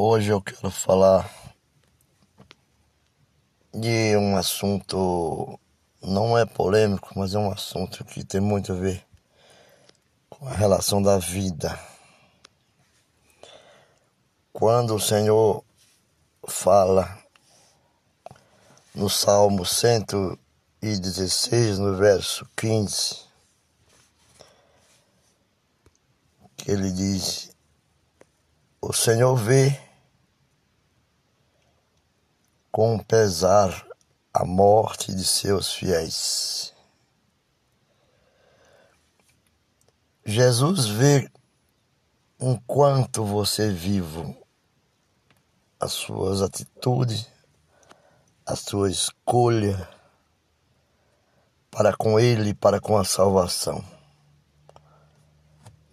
Hoje eu quero falar de um assunto, não é polêmico, mas é um assunto que tem muito a ver com a relação da vida. Quando o Senhor fala no Salmo 116, no verso 15, que ele diz: O Senhor vê com pesar a morte de seus fiéis. Jesus vê enquanto você vivo as suas atitudes, a sua escolha para com Ele, para com a salvação.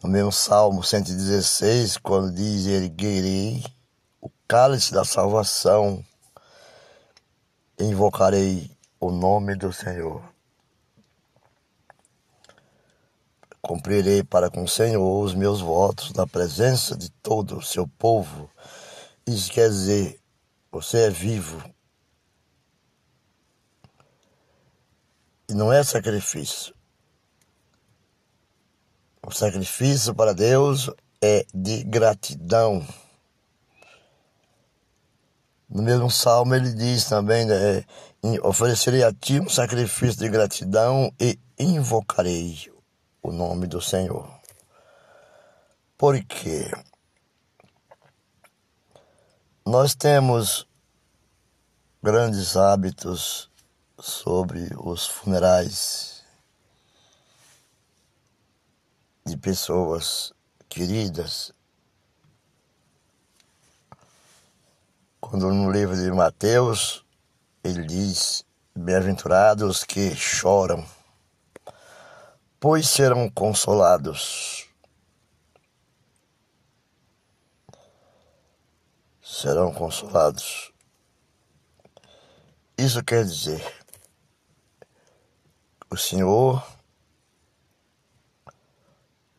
No mesmo Salmo 116, quando diz: Erguerei o cálice da salvação invocarei o nome do Senhor. Cumprirei para com o Senhor os meus votos na presença de todo o seu povo. Isso quer dizer, você é vivo. E não é sacrifício. O sacrifício para Deus é de gratidão. No mesmo salmo ele diz também, né, oferecerei a ti um sacrifício de gratidão e invocarei o nome do Senhor. Porque nós temos grandes hábitos sobre os funerais de pessoas queridas Quando no livro de Mateus ele diz: Bem-aventurados que choram, pois serão consolados. Serão consolados. Isso quer dizer, o Senhor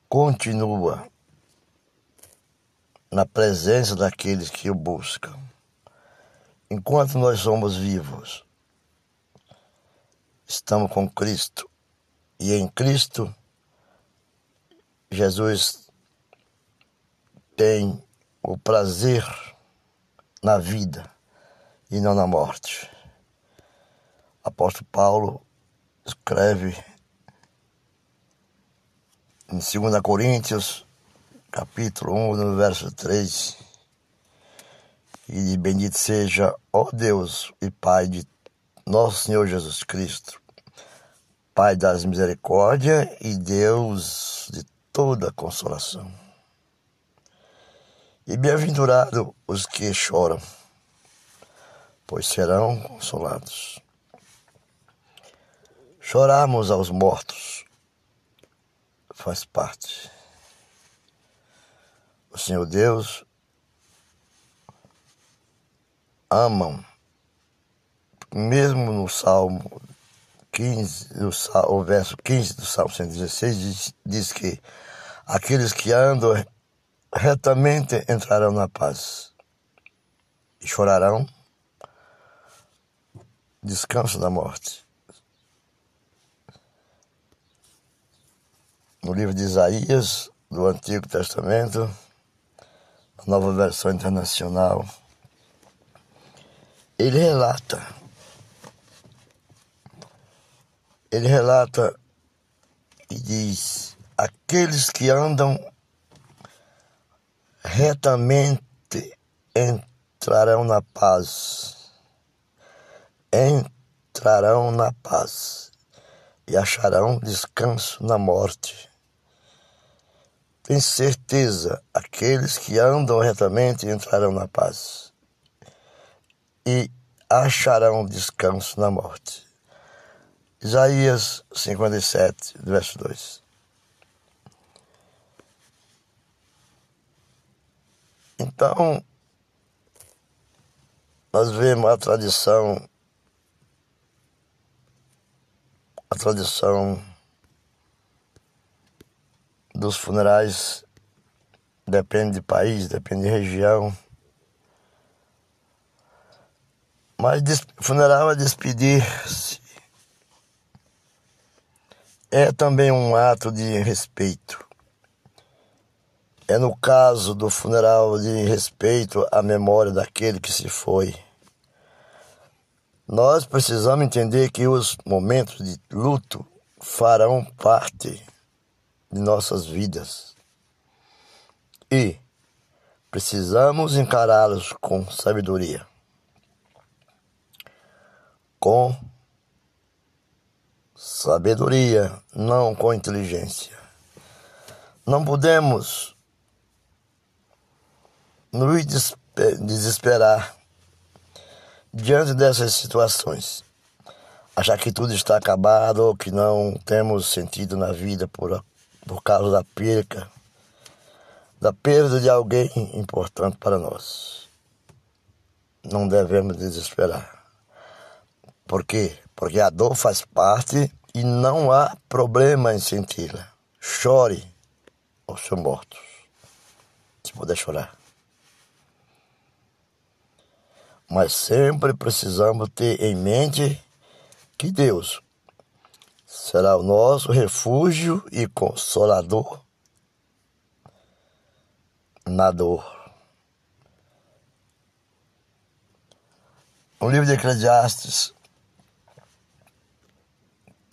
continua na presença daqueles que o buscam enquanto nós somos vivos, estamos com Cristo. E em Cristo, Jesus tem o prazer na vida e não na morte. Apóstolo Paulo escreve em 2 Coríntios, capítulo 1, no verso 3, e bendito seja, ó Deus e Pai de nosso Senhor Jesus Cristo, Pai das misericórdias e Deus de toda consolação. E bem-aventurado os que choram, pois serão consolados. Choramos aos mortos faz parte. O Senhor Deus amam. Mesmo no Salmo 15, no, o verso 15 do Salmo 116 diz, diz que aqueles que andam retamente entrarão na paz e chorarão descanso da morte. No livro de Isaías, do Antigo Testamento, a nova versão internacional, ele relata, ele relata e diz: aqueles que andam retamente entrarão na paz, entrarão na paz e acharão descanso na morte. Tem certeza, aqueles que andam retamente entrarão na paz e acharão descanso na morte. Isaías 57, verso 2. Então, nós vemos a tradição, a tradição dos funerais depende de país, depende de região Mas funeral é despedir-se. É também um ato de respeito. É no caso do funeral de respeito à memória daquele que se foi. Nós precisamos entender que os momentos de luto farão parte de nossas vidas. E precisamos encará-los com sabedoria. Com sabedoria, não com inteligência. Não podemos nos desesperar diante dessas situações. Achar que tudo está acabado ou que não temos sentido na vida por, por causa da perca, da perda de alguém importante para nós. Não devemos desesperar. Por quê? Porque a dor faz parte e não há problema em senti-la. Chore aos seus mortos, se puder chorar. Mas sempre precisamos ter em mente que Deus será o nosso refúgio e consolador na dor. No livro de Eclesiastes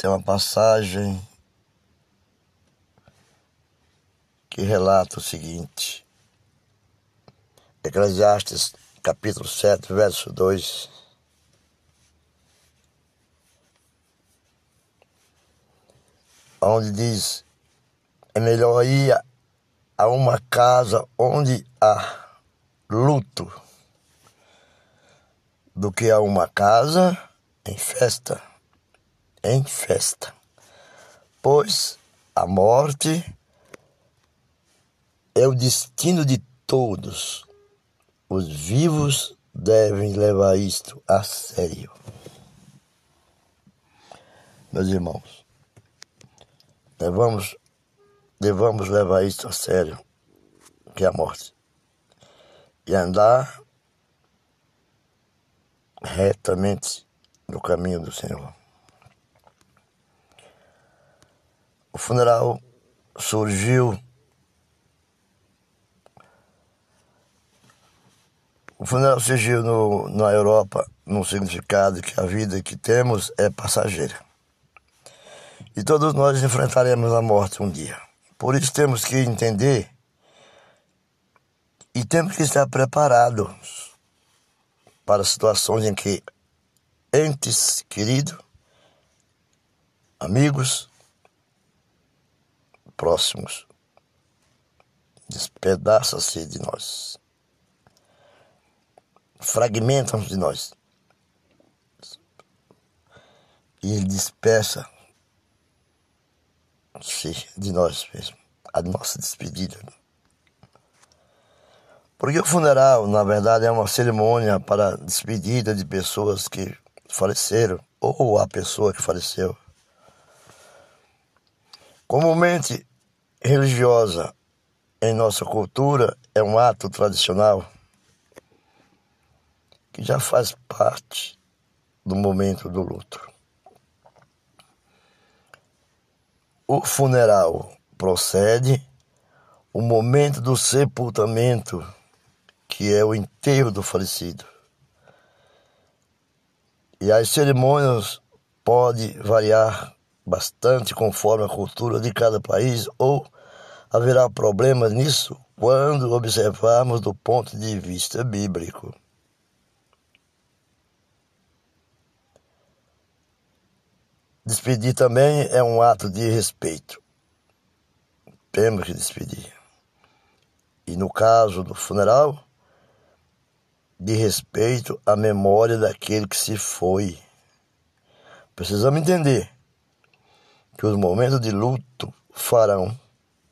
tem uma passagem que relata o seguinte: Eclesiastes capítulo 7, verso 2. Onde diz: É melhor ir a uma casa onde há luto do que a uma casa em festa, em festa. Pois a morte é o destino de todos os vivos devem levar isto a sério. Meus irmãos, devamos, devamos levar isto a sério, que é a morte, e andar retamente no caminho do Senhor. O funeral surgiu O funeral surgiu no, na Europa no significado que a vida que temos é passageira. E todos nós enfrentaremos a morte um dia. Por isso temos que entender e temos que estar preparados para situações em que entes queridos, amigos, próximos, despedaçam-se de nós fragmentam de nós. E ele dispersa se de nós mesmos, a nossa despedida. Porque o funeral, na verdade, é uma cerimônia para despedida de pessoas que faleceram ou a pessoa que faleceu. Comumente religiosa em nossa cultura é um ato tradicional que já faz parte do momento do luto. O funeral procede o momento do sepultamento, que é o enterro do falecido. E as cerimônias podem variar bastante conforme a cultura de cada país ou haverá problemas nisso quando observarmos do ponto de vista bíblico. Despedir também é um ato de respeito. Temos que despedir. E no caso do funeral, de respeito à memória daquele que se foi. Precisamos entender que os momentos de luto farão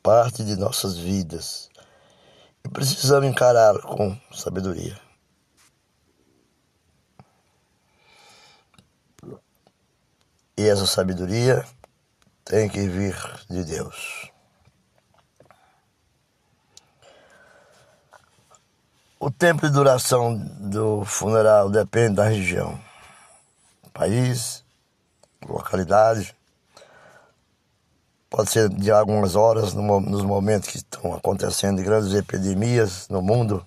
parte de nossas vidas e precisamos encará-lo com sabedoria. E essa sabedoria tem que vir de Deus. O tempo de duração do funeral depende da região, país, localidade. Pode ser de algumas horas nos momentos que estão acontecendo grandes epidemias no mundo.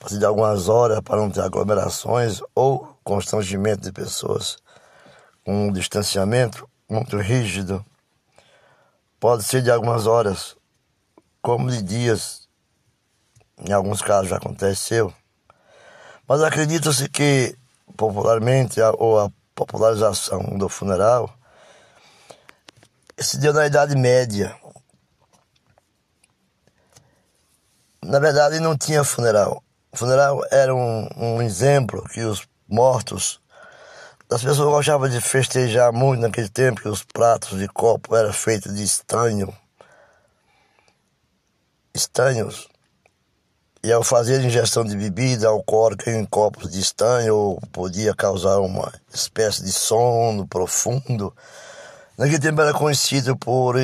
Pode ser de algumas horas para não ter aglomerações ou constrangimento de pessoas com um distanciamento muito rígido. Pode ser de algumas horas, como de dias em alguns casos já aconteceu. Mas acredita-se que, popularmente, ou a popularização do funeral se deu na Idade Média. Na verdade, não tinha funeral. O funeral era um, um exemplo que os mortos. As pessoas gostavam de festejar muito naquele tempo que os pratos de copo eram feitos de estanho. Estanhos e ao fazer ingestão de bebida alcoólica em copos de estanho, podia causar uma espécie de sono profundo. Naquele tempo era conhecido por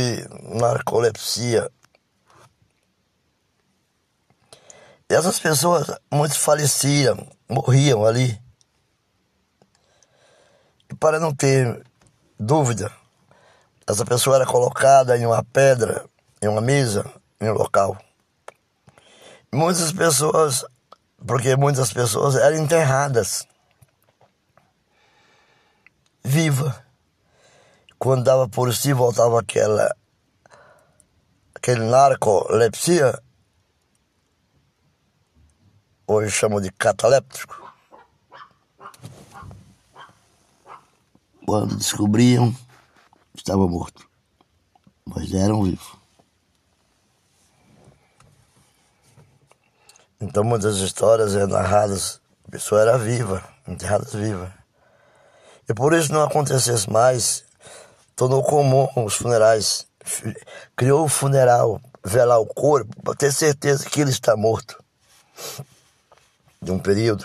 narcolepsia. E essas pessoas, muitos faleciam, morriam ali. E para não ter dúvida, essa pessoa era colocada em uma pedra, em uma mesa, em um local. Muitas pessoas, porque muitas pessoas eram enterradas viva. Quando dava por si, voltava aquela aquele narcolepsia, hoje chamam de cataléptico. Quando descobriam, estava morto, mas eram vivos. Então muitas histórias é narradas, a pessoa era viva, enterradas viva. E por isso não acontecesse mais, tornou comum os funerais. Criou o funeral, velar o corpo, para ter certeza que ele está morto. De um período.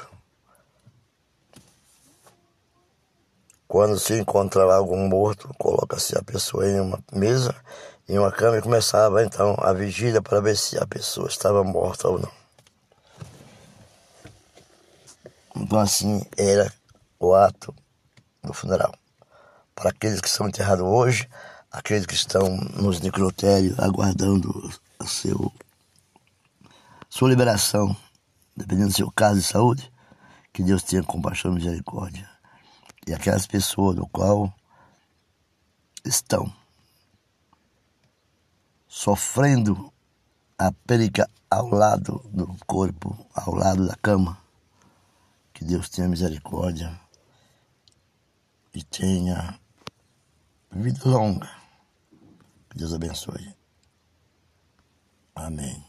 Quando se encontra algum morto, coloca-se a pessoa em uma mesa, em uma cama e começava então a vigília para ver se a pessoa estava morta ou não. Então, assim era o ato do funeral. Para aqueles que são enterrados hoje, aqueles que estão nos necrotérios aguardando a seu, sua liberação, dependendo do seu caso de saúde, que Deus tenha compaixão e misericórdia. E aquelas pessoas do qual estão sofrendo a perica ao lado do corpo, ao lado da cama, que Deus tenha misericórdia e tenha vida longa. Deus abençoe. Amém.